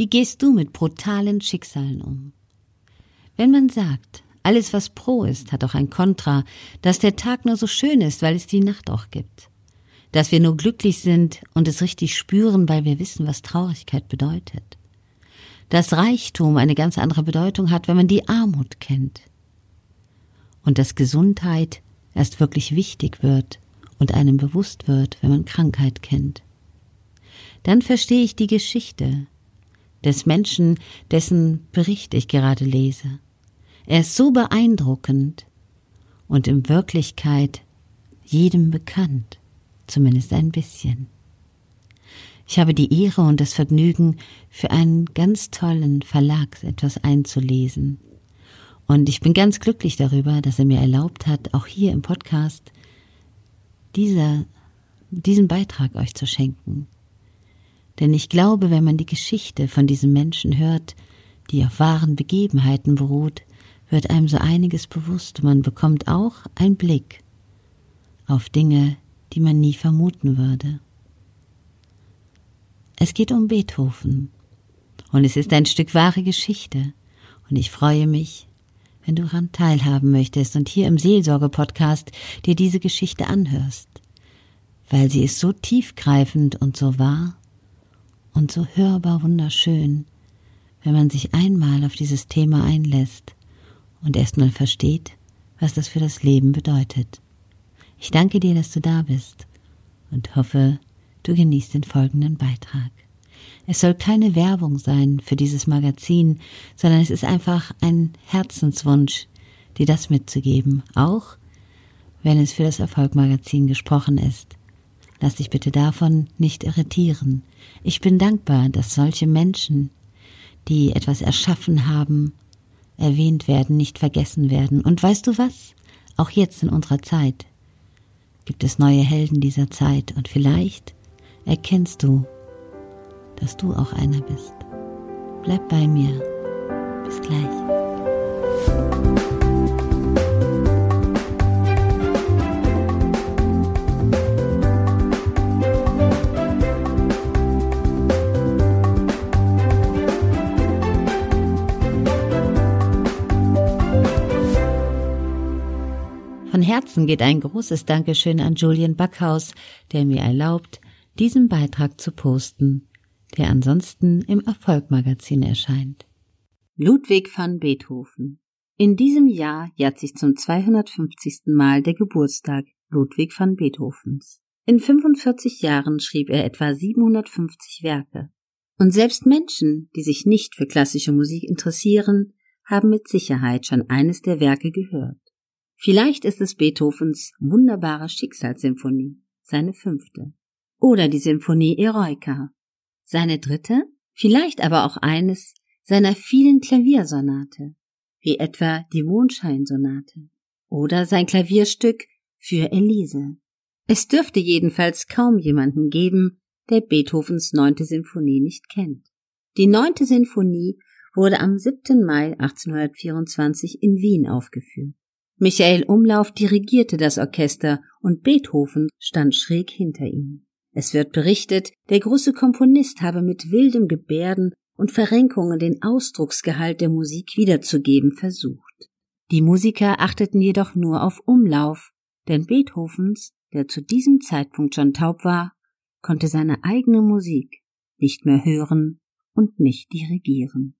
Wie gehst du mit brutalen Schicksalen um? Wenn man sagt, alles was pro ist, hat auch ein Kontra, dass der Tag nur so schön ist, weil es die Nacht auch gibt. Dass wir nur glücklich sind und es richtig spüren, weil wir wissen, was Traurigkeit bedeutet. Dass Reichtum eine ganz andere Bedeutung hat, wenn man die Armut kennt. Und dass Gesundheit erst wirklich wichtig wird und einem bewusst wird, wenn man Krankheit kennt. Dann verstehe ich die Geschichte des Menschen, dessen Bericht ich gerade lese. Er ist so beeindruckend und in Wirklichkeit jedem bekannt, zumindest ein bisschen. Ich habe die Ehre und das Vergnügen, für einen ganz tollen Verlag etwas einzulesen. Und ich bin ganz glücklich darüber, dass er mir erlaubt hat, auch hier im Podcast dieser, diesen Beitrag euch zu schenken. Denn ich glaube, wenn man die Geschichte von diesem Menschen hört, die auf wahren Begebenheiten beruht, wird einem so einiges bewusst. Man bekommt auch einen Blick auf Dinge, die man nie vermuten würde. Es geht um Beethoven. Und es ist ein Stück wahre Geschichte. Und ich freue mich, wenn du daran teilhaben möchtest und hier im Seelsorge-Podcast dir diese Geschichte anhörst. Weil sie ist so tiefgreifend und so wahr und so hörbar wunderschön, wenn man sich einmal auf dieses Thema einlässt und erstmal versteht, was das für das Leben bedeutet. Ich danke dir, dass du da bist und hoffe, du genießt den folgenden Beitrag. Es soll keine Werbung sein für dieses Magazin, sondern es ist einfach ein Herzenswunsch, dir das mitzugeben, auch wenn es für das Erfolgmagazin gesprochen ist. Lass dich bitte davon nicht irritieren. Ich bin dankbar, dass solche Menschen, die etwas erschaffen haben, erwähnt werden, nicht vergessen werden. Und weißt du was? Auch jetzt in unserer Zeit gibt es neue Helden dieser Zeit und vielleicht erkennst du, dass du auch einer bist. Bleib bei mir. Bis gleich. Herzen geht ein großes Dankeschön an Julian Backhaus, der mir erlaubt, diesen Beitrag zu posten, der ansonsten im Erfolgmagazin erscheint. Ludwig van Beethoven. In diesem Jahr jährt sich zum 250. Mal der Geburtstag Ludwig van Beethovens. In 45 Jahren schrieb er etwa 750 Werke. Und selbst Menschen, die sich nicht für klassische Musik interessieren, haben mit Sicherheit schon eines der Werke gehört. Vielleicht ist es Beethovens wunderbare Schicksalssymphonie, seine fünfte. Oder die Symphonie Eroica, seine dritte, vielleicht aber auch eines seiner vielen Klaviersonate, wie etwa die Mondscheinsonate oder sein Klavierstück für Elise. Es dürfte jedenfalls kaum jemanden geben, der Beethovens neunte Symphonie nicht kennt. Die neunte Sinfonie wurde am 7. Mai 1824 in Wien aufgeführt. Michael Umlauf dirigierte das Orchester und Beethoven stand schräg hinter ihm. Es wird berichtet, der große Komponist habe mit wildem Gebärden und Verrenkungen den Ausdrucksgehalt der Musik wiederzugeben versucht. Die Musiker achteten jedoch nur auf Umlauf, denn Beethovens, der zu diesem Zeitpunkt schon taub war, konnte seine eigene Musik nicht mehr hören und nicht dirigieren.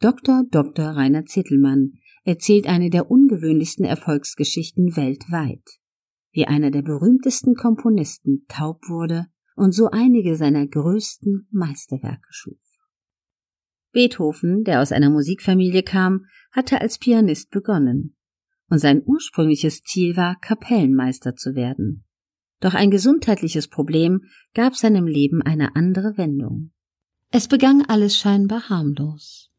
Dr. Dr. Rainer Zittelmann erzählt eine der ungewöhnlichsten Erfolgsgeschichten weltweit, wie einer der berühmtesten Komponisten taub wurde und so einige seiner größten Meisterwerke schuf. Beethoven, der aus einer Musikfamilie kam, hatte als Pianist begonnen, und sein ursprüngliches Ziel war, Kapellenmeister zu werden. Doch ein gesundheitliches Problem gab seinem Leben eine andere Wendung. Es begann alles scheinbar harmlos.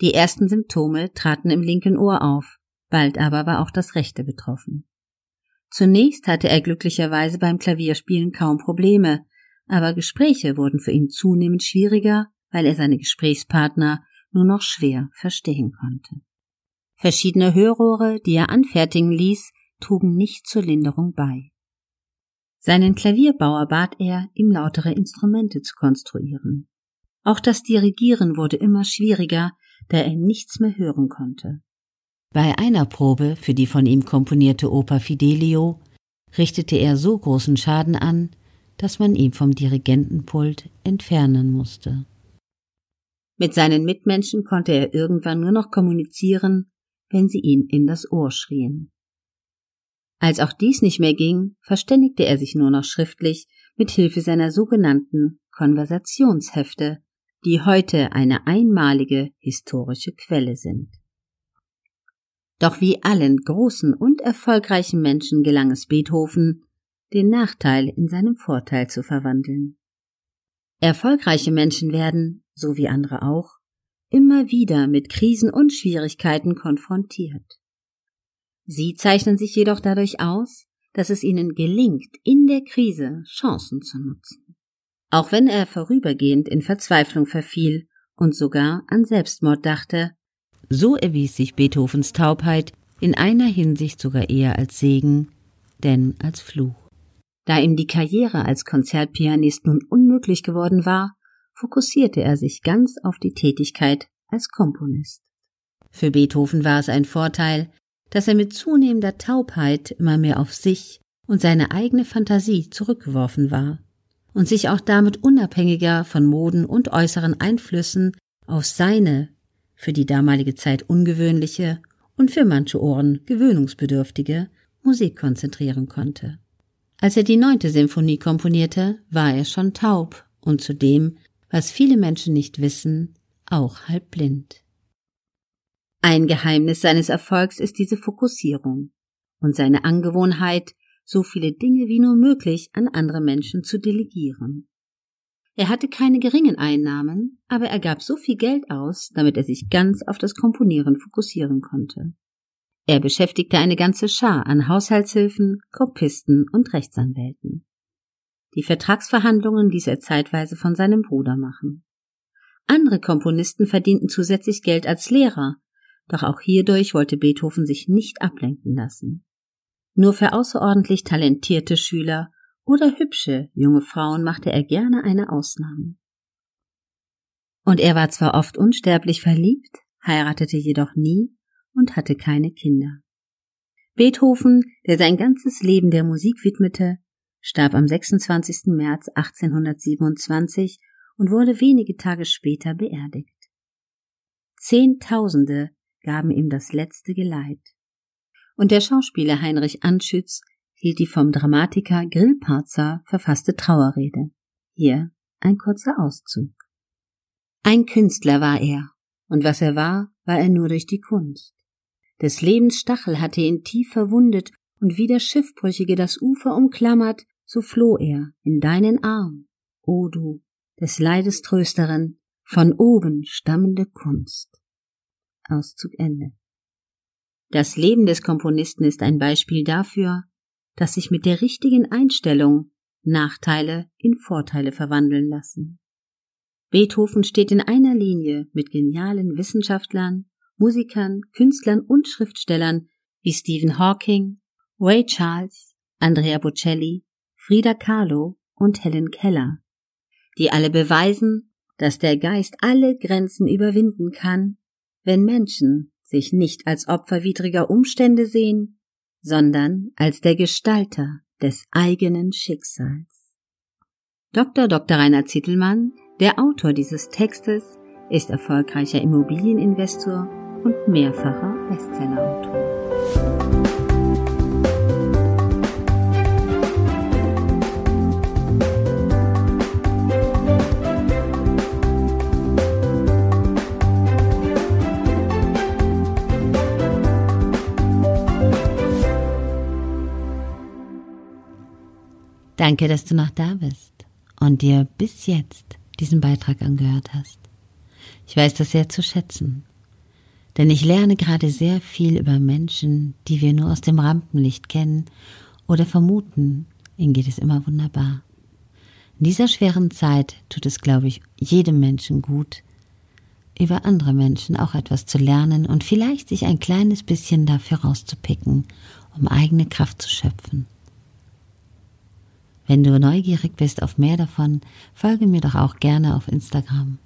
Die ersten Symptome traten im linken Ohr auf, bald aber war auch das rechte betroffen. Zunächst hatte er glücklicherweise beim Klavierspielen kaum Probleme, aber Gespräche wurden für ihn zunehmend schwieriger, weil er seine Gesprächspartner nur noch schwer verstehen konnte. Verschiedene Hörrohre, die er anfertigen ließ, trugen nicht zur Linderung bei. Seinen Klavierbauer bat er, ihm lautere Instrumente zu konstruieren. Auch das Dirigieren wurde immer schwieriger, da er nichts mehr hören konnte. Bei einer Probe für die von ihm komponierte Oper Fidelio richtete er so großen Schaden an, dass man ihn vom Dirigentenpult entfernen musste. Mit seinen Mitmenschen konnte er irgendwann nur noch kommunizieren, wenn sie ihn in das Ohr schrien. Als auch dies nicht mehr ging, verständigte er sich nur noch schriftlich mit Hilfe seiner sogenannten Konversationshefte, die heute eine einmalige historische Quelle sind. Doch wie allen großen und erfolgreichen Menschen gelang es Beethoven, den Nachteil in seinem Vorteil zu verwandeln. Erfolgreiche Menschen werden, so wie andere auch, immer wieder mit Krisen und Schwierigkeiten konfrontiert. Sie zeichnen sich jedoch dadurch aus, dass es ihnen gelingt, in der Krise Chancen zu nutzen. Auch wenn er vorübergehend in Verzweiflung verfiel und sogar an Selbstmord dachte, so erwies sich Beethovens Taubheit in einer Hinsicht sogar eher als Segen, denn als Fluch. Da ihm die Karriere als Konzertpianist nun unmöglich geworden war, fokussierte er sich ganz auf die Tätigkeit als Komponist. Für Beethoven war es ein Vorteil, dass er mit zunehmender Taubheit immer mehr auf sich und seine eigene Fantasie zurückgeworfen war und sich auch damit unabhängiger von Moden und äußeren Einflüssen auf seine für die damalige Zeit ungewöhnliche und für manche Ohren gewöhnungsbedürftige Musik konzentrieren konnte. Als er die neunte Symphonie komponierte, war er schon taub und zudem, was viele Menschen nicht wissen, auch halb blind. Ein Geheimnis seines Erfolgs ist diese Fokussierung und seine Angewohnheit, so viele Dinge wie nur möglich an andere Menschen zu delegieren. Er hatte keine geringen Einnahmen, aber er gab so viel Geld aus, damit er sich ganz auf das Komponieren fokussieren konnte. Er beschäftigte eine ganze Schar an Haushaltshilfen, Kopisten und Rechtsanwälten. Die Vertragsverhandlungen ließ er zeitweise von seinem Bruder machen. Andere Komponisten verdienten zusätzlich Geld als Lehrer, doch auch hierdurch wollte Beethoven sich nicht ablenken lassen. Nur für außerordentlich talentierte Schüler oder hübsche junge Frauen machte er gerne eine Ausnahme. Und er war zwar oft unsterblich verliebt, heiratete jedoch nie und hatte keine Kinder. Beethoven, der sein ganzes Leben der Musik widmete, starb am 26. März 1827 und wurde wenige Tage später beerdigt. Zehntausende gaben ihm das letzte Geleit. Und der Schauspieler Heinrich Anschütz hielt die vom Dramatiker Grillparzer verfasste Trauerrede. Hier ein kurzer Auszug. Ein Künstler war er, und was er war, war er nur durch die Kunst. Des Lebens Stachel hatte ihn tief verwundet, und wie der Schiffbrüchige das Ufer umklammert, so floh er in deinen Arm, o du, des Leides Trösterin, von oben stammende Kunst. Auszug Ende. Das Leben des Komponisten ist ein Beispiel dafür, dass sich mit der richtigen Einstellung Nachteile in Vorteile verwandeln lassen. Beethoven steht in einer Linie mit genialen Wissenschaftlern, Musikern, Künstlern und Schriftstellern wie Stephen Hawking, Ray Charles, Andrea Bocelli, Frida Kahlo und Helen Keller, die alle beweisen, dass der Geist alle Grenzen überwinden kann, wenn Menschen sich nicht als Opfer widriger Umstände sehen, sondern als der Gestalter des eigenen Schicksals. Dr. Dr. Rainer Zittelmann, der Autor dieses Textes, ist erfolgreicher Immobilieninvestor und mehrfacher Bestsellerautor. Danke, dass du noch da bist und dir bis jetzt diesen Beitrag angehört hast. Ich weiß das sehr zu schätzen, denn ich lerne gerade sehr viel über Menschen, die wir nur aus dem Rampenlicht kennen oder vermuten. Ihnen geht es immer wunderbar. In dieser schweren Zeit tut es, glaube ich, jedem Menschen gut, über andere Menschen auch etwas zu lernen und vielleicht sich ein kleines bisschen dafür rauszupicken, um eigene Kraft zu schöpfen. Wenn du neugierig bist auf mehr davon, folge mir doch auch gerne auf Instagram.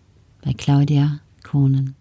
bei Claudia Kohnen.